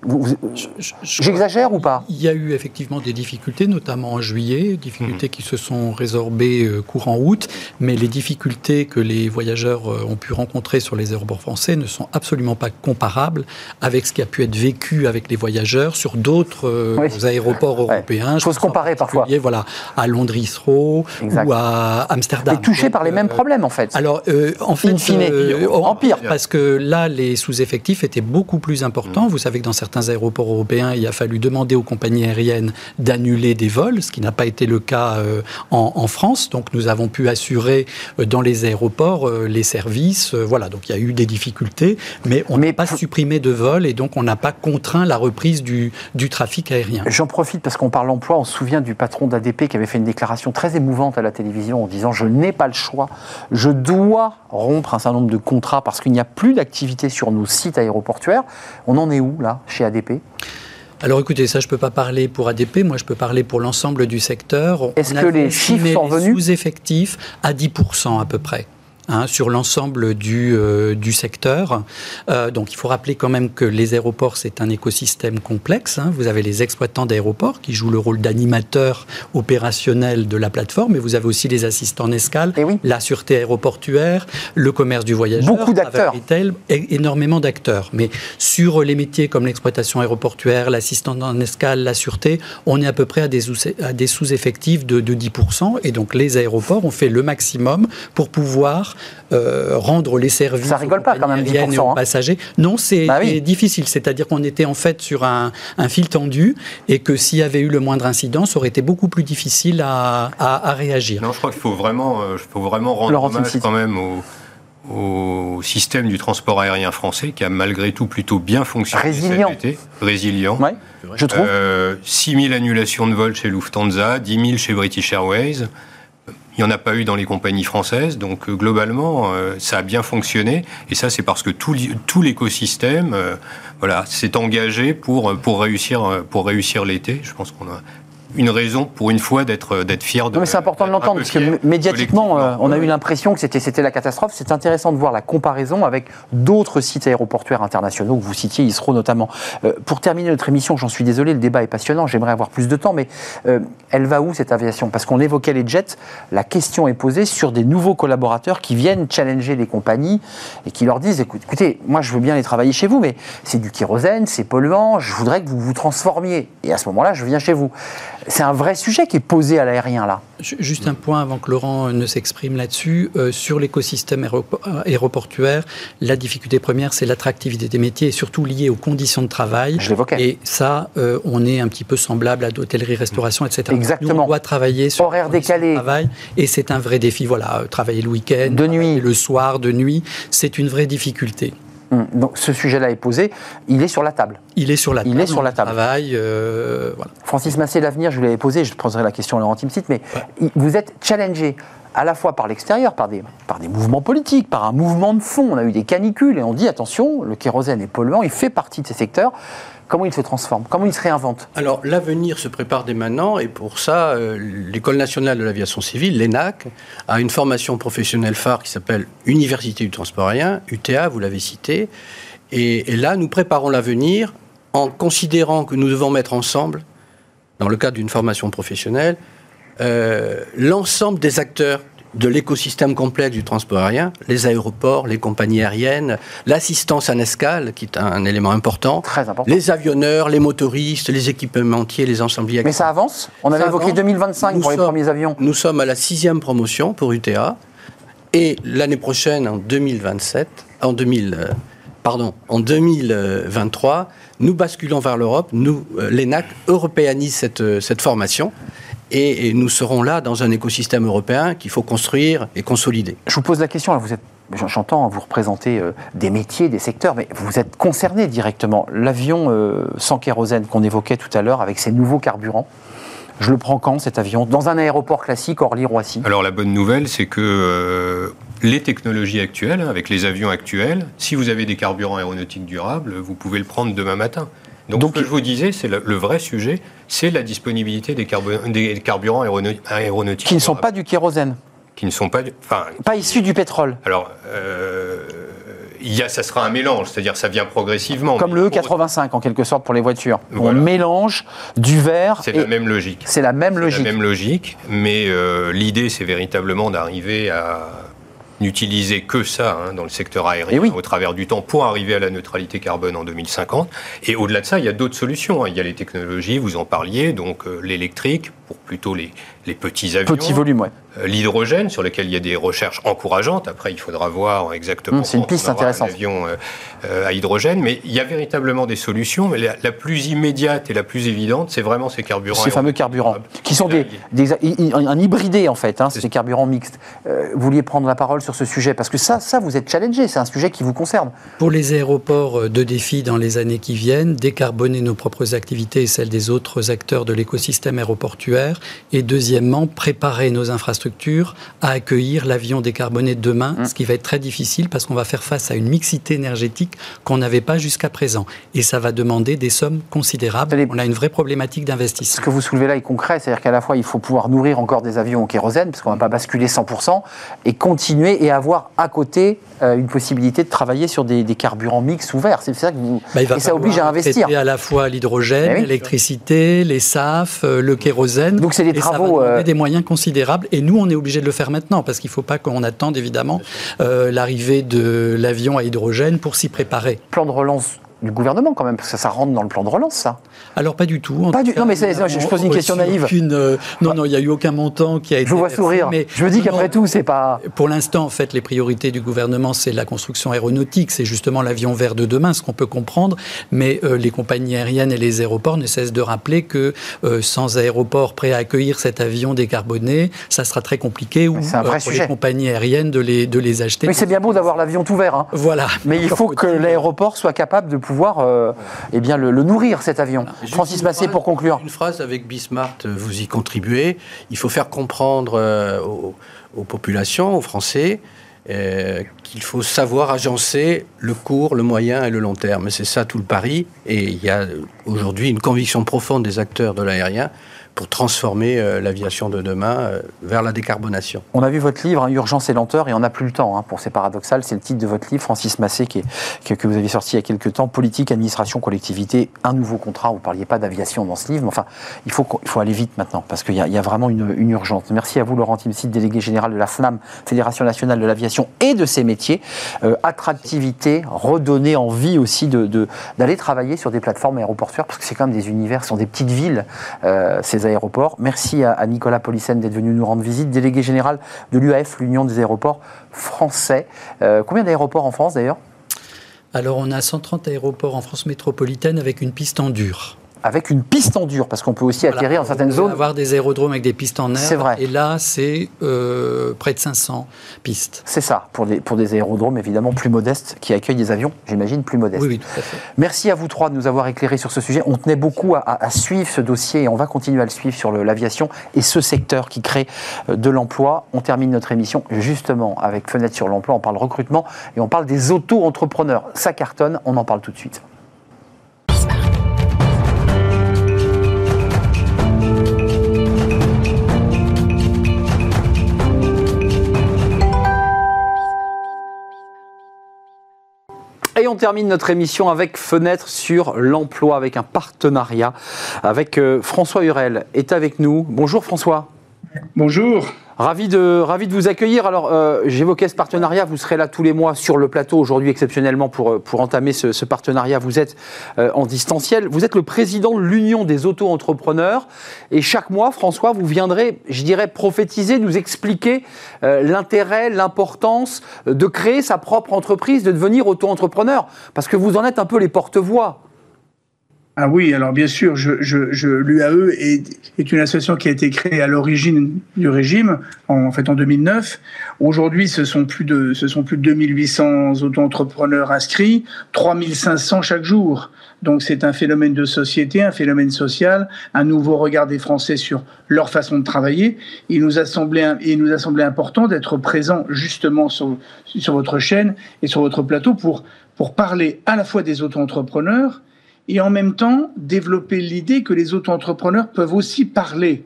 J'exagère ou pas? Il y a eu effectivement des difficultés, notamment en juillet, difficultés qui se sont résorbées euh, courant août, mais les difficultés que les voyageurs euh, ont pu rencontrer sur les aéroports français ne sont absolument pas comparables avec ce qui a pu être vécu avec les voyageurs sur d'autres euh, Oui. aéroports européens. Je Faut se comparer parfois. Voilà, à Londres Heathrow Exact. ou à Amsterdam. Et touché par les mêmes euh, problèmes en fait. alors, euh, en fait, In fine. En pire. Parce que là, les sous-effectifs étaient beaucoup plus importants. Vous savez que dans certains aéroports européens, il a fallu demander aux compagnies aériennes d'annuler des vols, ce qui n'a pas été le cas en, en France. Donc, nous avons pu assurer dans les aéroports les services. Voilà, donc il y a eu des difficultés, mais on n'a pas supprimé de vol et donc on n'a pas contraint la reprise du, du trafic aérien. J'en profite parce qu'on parle emploi. On se souvient du patron d'ADP qui avait fait une déclaration très émouvante à la télévision en disant Je n'ai pas le choix, je dois rompre un certain nombre de contrats parce qu'il n'y a plus d'activité sur nos sites aéroportuaires. On en est où là, chez ADP alors écoutez, ça je ne peux pas parler pour ADP, moi je peux parler pour l'ensemble du secteur. Est-ce que les chiffres sont venus Sous-effectifs à 10% à peu près. Hein, sur l'ensemble du, euh, du secteur. Euh, donc il faut rappeler quand même que les aéroports, c'est un écosystème complexe. Hein. Vous avez les exploitants d'aéroports qui jouent le rôle d'animateur opérationnel de la plateforme, mais vous avez aussi les assistants en escale, Eh oui. la sûreté aéroportuaire, le commerce du voyageur, Beaucoup d'acteurs. énormément d'acteurs. Mais sur les métiers comme l'exploitation aéroportuaire, l'assistant en escale, la sûreté, on est à peu près à des, sous- à des sous-effectifs de, de 10%. Et donc les aéroports ont fait le maximum pour pouvoir euh, rendre les services Ça rigole aux pas, quand même, compagnies aériennes et 10%, aux hein. passagers. Non, c'est Bah oui. c'est difficile. C'est-à-dire qu'on était en fait sur un, un fil tendu et que s'il y avait eu le moindre incident, ça aurait été beaucoup plus difficile à, à- à réagir. Non, je crois qu'il faut vraiment, euh, faut vraiment rendre Laurent hommage quand même au, au système du transport aérien français qui a malgré tout plutôt bien fonctionné Résilient. cet été. Résilient. Ouais, je trouve. Euh, 6 000 annulations de vols chez Lufthansa, 10 000 chez British Airways. Il n'y en a pas eu dans les compagnies françaises, donc euh, globalement, euh, ça a bien fonctionné. Et ça, c'est parce que tout, l'écosystème euh, voilà, s'est engagé pour, pour réussir, pour réussir l'été. Je pense qu'on a une raison, pour une fois, d'être d'être fier de Non, mais c'est important de l'entendre parce que médiatiquement, euh, on a eu l'impression que c'était c'était la catastrophe. C'est intéressant de voir la comparaison avec d'autres sites aéroportuaires internationaux que vous citiez, ISRO notamment. Euh, pour terminer notre émission, j'en suis désolé, le débat est passionnant. J'aimerais avoir plus de temps, mais euh, elle va où cette aviation? Parce qu'on évoquait les jets. La question est posée sur des nouveaux collaborateurs qui viennent challenger les compagnies et qui leur disent écoute- écoutez, moi je veux bien les travailler chez vous, mais c'est du kérosène, c'est polluant. Je voudrais que vous vous transformiez. Et à ce moment-là, je viens chez vous. C'est un vrai sujet qui est posé à l'aérien là. Ju- Juste un point avant que Laurent ne s'exprime là-dessus. Euh, sur l'écosystème euh, aéroportuaire, la difficulté première, c'est l'attractivité des métiers et surtout liée aux conditions de travail. Je l'évoquais. Et ça, euh, on est un petit peu semblable à l'hôtellerie, restauration, etc. Exactement. Nous, on doit travailler sur Horaire de décalé. travail et c'est un vrai défi. Voilà, travailler le week-end, De nuit. le soir, de nuit, c'est une vraie difficulté. Hum, Donc ce sujet-là est posé, il est sur la table. Il est sur la Il table. est sur la table. Euh, voilà. Francis Massé, l'avenir, je vous l'avais posé, je poserai la question à Laurent Timsit, mais il- vous êtes challengé à la fois par l'extérieur, par des, par des mouvements politiques, par un mouvement de fond. On a eu des canicules et on dit attention, le kérosène est polluant, il fait partie de ces secteurs. Comment il se transforme? Comment il se réinvente? Alors, l'avenir se prépare dès maintenant, et pour ça, euh, l'École nationale de l'aviation civile, l'ENAC, a une formation professionnelle phare qui s'appelle Université du transport aérien, UTA, vous l'avez cité. Et, là, nous préparons l'avenir en considérant que nous devons mettre ensemble, dans le cadre d'une formation professionnelle, euh, l'ensemble des acteurs de l'écosystème complexe du transport aérien, les aéroports, les compagnies aériennes, l'assistance en escale, qui est un élément important, Très important. les avionneurs, les motoristes, les équipementiers, les ensembliers. Mais ça avance? On avait Ça évoqué avance. 2025 Nous pour les premiers avions. Nous sommes à la sixième promotion pour UTA. Et l'année prochaine, en 2027, en 2000, euh, pardon, en 2023, nous basculons vers l'Europe. Nous, euh, l'ENAC européanise cette, euh, cette formation. Et, et nous serons là dans un écosystème européen qu'il faut construire et consolider. Je vous pose la question, là, vous êtes, j'entends, vous représentez euh, des métiers, des secteurs, mais vous êtes concerné directement. L'avion euh, sans kérosène qu'on évoquait tout à l'heure avec ses nouveaux carburants, je le prends quand cet avion? Dans un aéroport classique, Orly-Roissy? Alors la bonne nouvelle, c'est que euh, les technologies actuelles, hein, avec les avions actuels, si vous avez des carburants aéronautiques durables, vous pouvez le prendre demain matin. Donc, Donc, ce que je vous disais, c'est le, le vrai sujet, c'est la disponibilité des, carbu- des carburants aéronautiques Qui ne sont pas du kérosène, qui ne sont pas, du- enfin, pas issus du pétrole, alors. euh, il y a, ça sera un mélange, c'est-à-dire ça vient progressivement. comme le pour- E85 en quelque sorte pour les voitures. Voilà. On mélange du verre C'est la même logique. c'est la même C'est logique. La même logique, mais euh, l'idée, c'est véritablement d'arriver à n'utiliser que ça hein, dans le secteur aérien oui. au travers du temps pour arriver à la neutralité carbone en 2050. Et au-delà de ça, il y a d'autres solutions. hein. Il y a les technologies, vous en parliez, donc euh, l'électrique pour plutôt les, les petits avions. Petit volume, ouais. Euh, l'hydrogène, sur lequel il y a des recherches encourageantes. Après, il faudra voir exactement. Mmh, c'est une piste quand on aura intéressante. Un avion euh, euh, à hydrogène, mais il y a véritablement des solutions. Mais la, la plus immédiate et la plus évidente, c'est vraiment ces carburants. Ces fameux carburants, qui sont des, un hybridé en fait, hein, c'est des carburants mixtes. Euh, vous vouliez prendre la parole sur ce sujet parce que ça, ça vous êtes challengé, c'est un sujet qui vous concerne. Pour les aéroports, deux défis dans les années qui viennent, décarboner nos propres activités et celles des autres acteurs de l'écosystème aéroportuaire, et deuxièmement, préparer nos infrastructures à accueillir l'avion décarboné de demain, Mmh. ce qui va être très difficile parce qu'on va faire face à une mixité énergétique qu'on n'avait pas jusqu'à présent. Et ça va demander des sommes considérables. On a une vraie problématique Ce d'investissement. que vous soulevez là est concret, c'est-à-dire qu'à la fois il faut pouvoir nourrir encore des avions au kérosène, parce qu'on ne va pas basculer 100%, et continuer et avoir à côté euh, une possibilité de travailler sur des, des carburants mixtes ouverts. C'est ça que vous... Bah, et ça oblige à investir. à la fois l'hydrogène, oui. l'électricité, les SAF, euh, le kérosène. Donc c'est des ça va travaux, demander euh, des moyens considérables. Et nous, on est obligé de le faire maintenant parce qu'il ne faut pas qu'on attende évidemment euh, l'arrivée de l'avion à hydrogène pour s'y préparer. Plan de relance du gouvernement quand même, parce que ça, ça rentre dans le plan de relance, ça. Alors pas du tout. En Pas non, mais je- pose une question naïve. aucune, euh, non, non, il n'y a eu aucun montant qui a été. Je vous vois versé, sourire. mais- Je me dis qu'après tout, c'est pas... Pour l'instant, en fait, les priorités du gouvernement, c'est la construction aéronautique, c'est justement l'avion vert de demain, ce qu'on peut comprendre. Mais euh, les compagnies aériennes et les aéroports ne cessent de rappeler que euh, sans aéroport prêt à accueillir cet avion décarboné, ça sera très compliqué ou C'est un vrai pour sujet. les compagnies aériennes de les, de les acheter. Oui, c'est bien beau d'avoir l'avion tout vert, hein. Voilà. Mais il faut que l'aéroport soit capable de pouvoir eh bien, le, le nourrir, cet avion. Francis Massé, phrase- pour conclure. Une phrase avec Bismart, euh, vous y contribuez. Il faut faire comprendre euh, aux, aux populations, aux Français, euh, qu'il faut savoir agencer le court, le moyen et le long terme. C'est ça tout le pari. Et il y a aujourd'hui une conviction profonde des acteurs de l'aérien pour transformer euh, l'aviation de demain euh, vers la décarbonation. On a vu votre livre, hein, Urgence et lenteur, et on n'a plus le temps hein, pour ces paradoxales. C'est le titre de votre livre, Francis Massé, qui est- que, vous avez sorti il y a quelques temps. Politique, administration, collectivité, un nouveau contrat. Vous ne parliez pas d'aviation dans ce livre, mais enfin, il faut, il faut aller vite maintenant, parce qu'il y, y a vraiment une, urgence. Merci à vous, Laurent Timsit, délégué général de la FNAM, Fédération nationale de l'aviation et de ses métiers. Euh, attractivité, redonner envie aussi de- de- d'aller travailler sur des plateformes aéroportuaires, parce que c'est quand même des univers, ce sont des petites villes, ces aéroports. Merci à, Nicolas Policène d'être venu nous rendre visite, délégué général de l'UAF, l'Union des aéroports français. Euh, combien d'aéroports en France d'ailleurs? Alors on a 130 aéroports en France métropolitaine avec une piste en dur. Avec une piste en dur, parce qu'on peut aussi Voilà. atterrir dans certaines On peut zones. avoir des aérodromes avec des pistes en air. C'est vrai. Et là, c'est euh, près de 500 pistes. C'est ça, pour des, pour des aérodromes évidemment plus modestes, qui accueillent des avions, j'imagine, plus modestes. Oui, oui, tout à fait. Merci à vous trois de nous avoir éclairés sur ce sujet. On tenait beaucoup à, à- à suivre ce dossier et on va continuer à le suivre sur l'aviation et ce secteur qui crée euh, de l'emploi. On termine notre émission justement avec Fenêtre sur l'emploi. On parle recrutement et on parle des auto-entrepreneurs. Ça cartonne, on en parle tout de suite. Et on termine notre émission avec Fenêtre sur l'emploi, avec un partenariat avec euh, François Hurel est avec nous. Bonjour François. Bonjour. Ravi de, ravi de vous accueillir. Alors, euh, j'évoquais ce partenariat. Vous serez là tous les mois sur le plateau aujourd'hui, exceptionnellement, pour, euh, pour entamer ce, ce partenariat. Vous êtes euh, en distanciel. Vous êtes le président de l'Union des auto-entrepreneurs. Et chaque mois, François, vous viendrez, je dirais, prophétiser, nous expliquer euh, l'intérêt, l'importance de créer sa propre entreprise, de devenir auto-entrepreneur. Parce que vous en êtes un peu les porte-voix. Ah oui, alors bien sûr, je, je, je, l'UAE est, est une association qui a été créée à l'origine du régime, en, en fait en 2009. Aujourd'hui, ce sont plus de, ce sont plus de 2800 auto-entrepreneurs inscrits, 3500 chaque jour. Donc c'est un phénomène de société, un phénomène social, un nouveau regard des Français sur leur façon de travailler. Il nous a semblé, il nous a semblé important d'être présent justement sur, sur votre chaîne et sur votre plateau pour, pour parler à la fois des auto-entrepreneurs, et en même temps développer l'idée que les auto-entrepreneurs peuvent aussi parler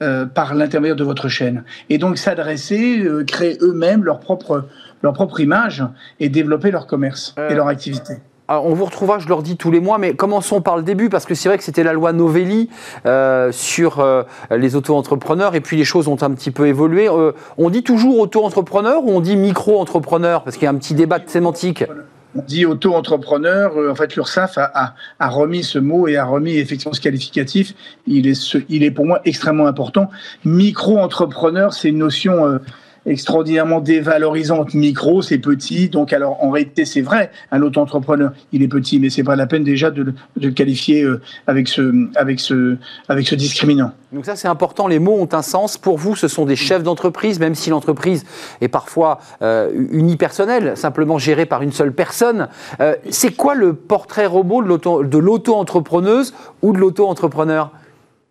euh, par l'intermédiaire de votre chaîne. Et donc s'adresser, euh, créer eux-mêmes leur propre, leur propre image et développer leur commerce Euh, et leur activité. Alors, on vous retrouvera, je le redis tous les mois, mais commençons par le début, parce que c'est vrai que c'était la loi Novelli euh, sur euh, les auto-entrepreneurs, et puis les choses ont un petit peu évolué. Euh, on dit toujours auto-entrepreneur ou on dit micro-entrepreneur? Parce qu'il y a un petit débat de sémantique. On dit auto-entrepreneur. En fait, l'URSSAF a, a, remis ce mot et a remis effectivement ce qualificatif. Il est, il est pour moi extrêmement important. Micro-entrepreneur, c'est une notion extraordinairement dévalorisante. Micro, c'est petit. Donc, alors, en réalité, c'est vrai, un auto-entrepreneur, il est petit, mais c'est pas la peine déjà de, le qualifier euh, avec ce, avec ce, avec ce discriminant. Donc ça, c'est important. Les mots ont un sens. Pour vous, ce sont des chefs d'entreprise, même si l'entreprise est parfois euh, unipersonnelle, simplement gérée par une seule personne. Euh, c'est quoi le portrait robot de l'auto-entrepreneuse ou de l'auto-entrepreneur?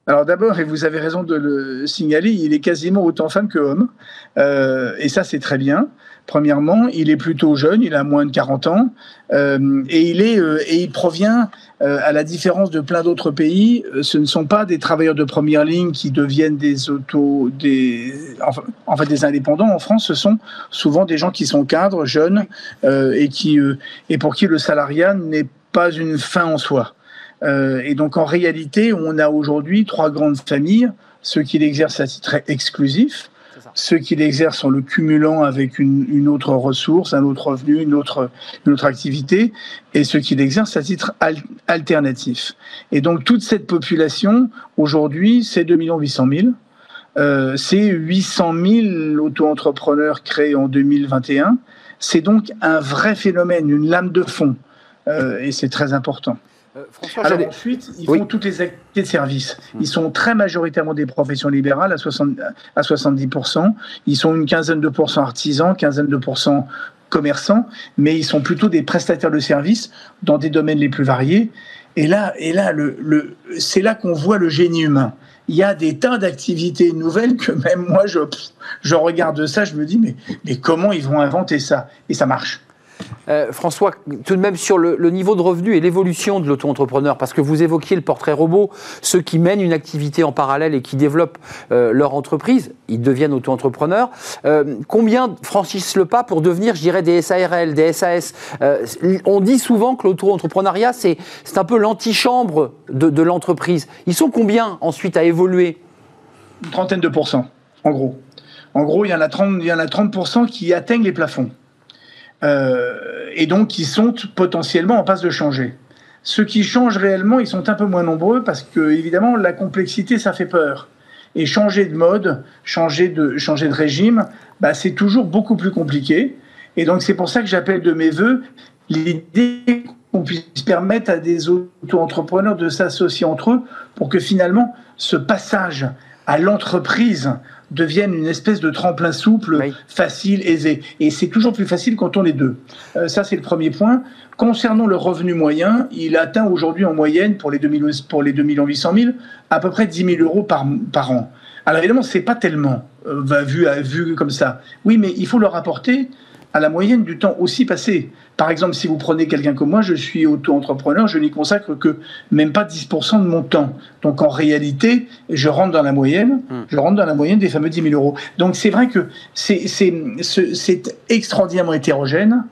Alors d'abord, et vous avez raison de le signaler, il est quasiment autant femme que homme. Euh, et ça, c'est très bien. Premièrement, il est plutôt jeune, il a moins de 40 ans, euh, et il est euh, et il provient, à la différence de plein d'autres pays, ce ne sont pas des travailleurs de première ligne qui deviennent des auto, des en fait des indépendants. En France, ce sont souvent des gens qui sont cadres, jeunes, et qui et pour qui le salariat n'est pas une fin en soi. Euh, et donc en réalité, on a aujourd'hui trois grandes familles, ceux qui l'exercent à titre exclusif, ceux qui l'exercent en le cumulant avec une, autre ressource, un autre revenu, une autre, une autre activité, et ceux qui l'exercent à titre alternatif. Et donc toute cette population, aujourd'hui, c'est 2 800 000. Euh, c'est 800 000 auto-entrepreneurs créés en 2021. C'est donc un vrai phénomène, une lame de fond. Euh, et c'est très important. Euh, Alors ensuite, ils font toutes les activités de service. Hum. Ils sont très majoritairement des professions libérales à, 60, à 70%. Ils sont une quinzaine de pourcents artisans, quinzaine de pourcents commerçants, mais ils sont plutôt des prestataires de services dans des domaines les plus variés. Et là, et là le, le c'est là qu'on voit le génie humain. Il y a des tas d'activités nouvelles que même moi, je, je regarde ça, je me dis, mais, mais comment ils vont inventer ça? Et ça marche. Euh, François, tout de même sur le, niveau de revenu et l'évolution de l'auto-entrepreneur, parce que vous évoquiez le portrait robot, ceux qui mènent une activité en parallèle et qui développent euh, leur entreprise, ils deviennent auto-entrepreneurs. Euh, combien franchissent le pas pour devenir, je dirais, des SARL, des SAS On dit souvent que l'auto-entrepreneuriat, c'est un peu l'antichambre de, l'entreprise. Ils sont combien ensuite à évoluer? Une trentaine de pourcents, en gros. En gros, il y en a 30, il y en a 30% qui atteignent les plafonds. Euh, et donc qui sont potentiellement en passe de changer. Ceux qui changent réellement, ils sont un peu moins nombreux parce que, évidemment, la complexité, ça fait peur. Et changer de mode, changer de, changer de régime, bah, c'est toujours beaucoup plus compliqué. Et donc, c'est pour ça que j'appelle de mes voeux l'idée qu'on puisse permettre à des auto-entrepreneurs de s'associer entre eux pour que finalement, ce passage à l'entreprise deviennent une espèce de tremplin souple, facile, aisé. Et c'est toujours plus facile quand on est deux. Euh, ça, c'est le premier point. Concernant le revenu moyen, il atteint aujourd'hui en moyenne, pour les, 2000, pour les 2 800 000, à peu près 10 000 euros par, par an. Alors évidemment, c'est pas tellement euh, vu, vu comme ça. Oui, mais il faut le rapporter à la moyenne du temps aussi passé. Par exemple, si vous prenez quelqu'un comme moi, je suis auto-entrepreneur, je n'y consacre que même pas 10% de mon temps. Donc en réalité, je rentre dans la moyenne, hmm. je rentre dans la moyenne des fameux 10 000 euros. Donc c'est vrai que c'est extraordinairement hétérogène,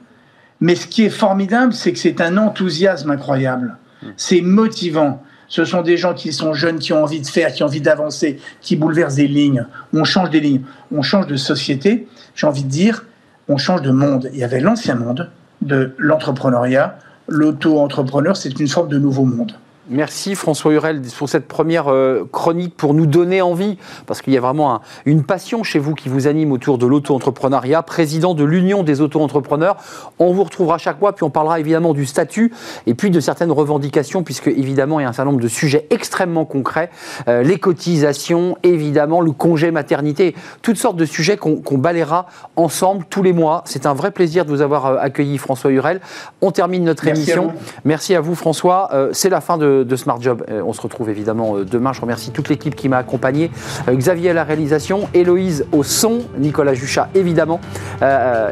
mais ce qui est formidable, c'est que c'est un enthousiasme incroyable. Hmm. C'est motivant. Ce sont des gens qui sont jeunes, qui ont envie de faire, qui ont envie d'avancer, qui bouleversent des lignes. On change des lignes, on change de société. J'ai envie de dire, on change de monde. Il y avait l'ancien monde de l'entrepreneuriat. L'auto-entrepreneur, c'est une forme de nouveau monde. Merci François Hurel pour cette première euh, chronique pour nous donner envie, parce qu'il y a vraiment une passion chez vous qui vous anime autour de l'auto-entrepreneuriat, président de l'Union des auto-entrepreneurs. On vous retrouvera chaque mois, puis on parlera évidemment du statut et puis de certaines revendications, puisque évidemment il y a un certain nombre de sujets extrêmement concrets, euh, les cotisations, évidemment le congé maternité, toutes sortes de sujets qu'on qu balayera ensemble tous les mois. C'est un vrai plaisir de vous avoir euh, accueilli François Hurel. On termine notre émission. Merci à vous François. C'est la fin de de, Smart Job. Euh, on se retrouve évidemment euh, demain. Je remercie toute l'équipe qui m'a accompagné. Euh, Xavier à la réalisation, Héloïse au son, Nicolas Juchat évidemment,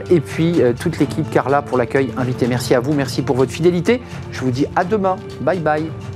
et puis toute l'équipe Carla pour l'accueil invité. Merci à vous, merci pour votre fidélité. Je vous dis à demain. Bye bye.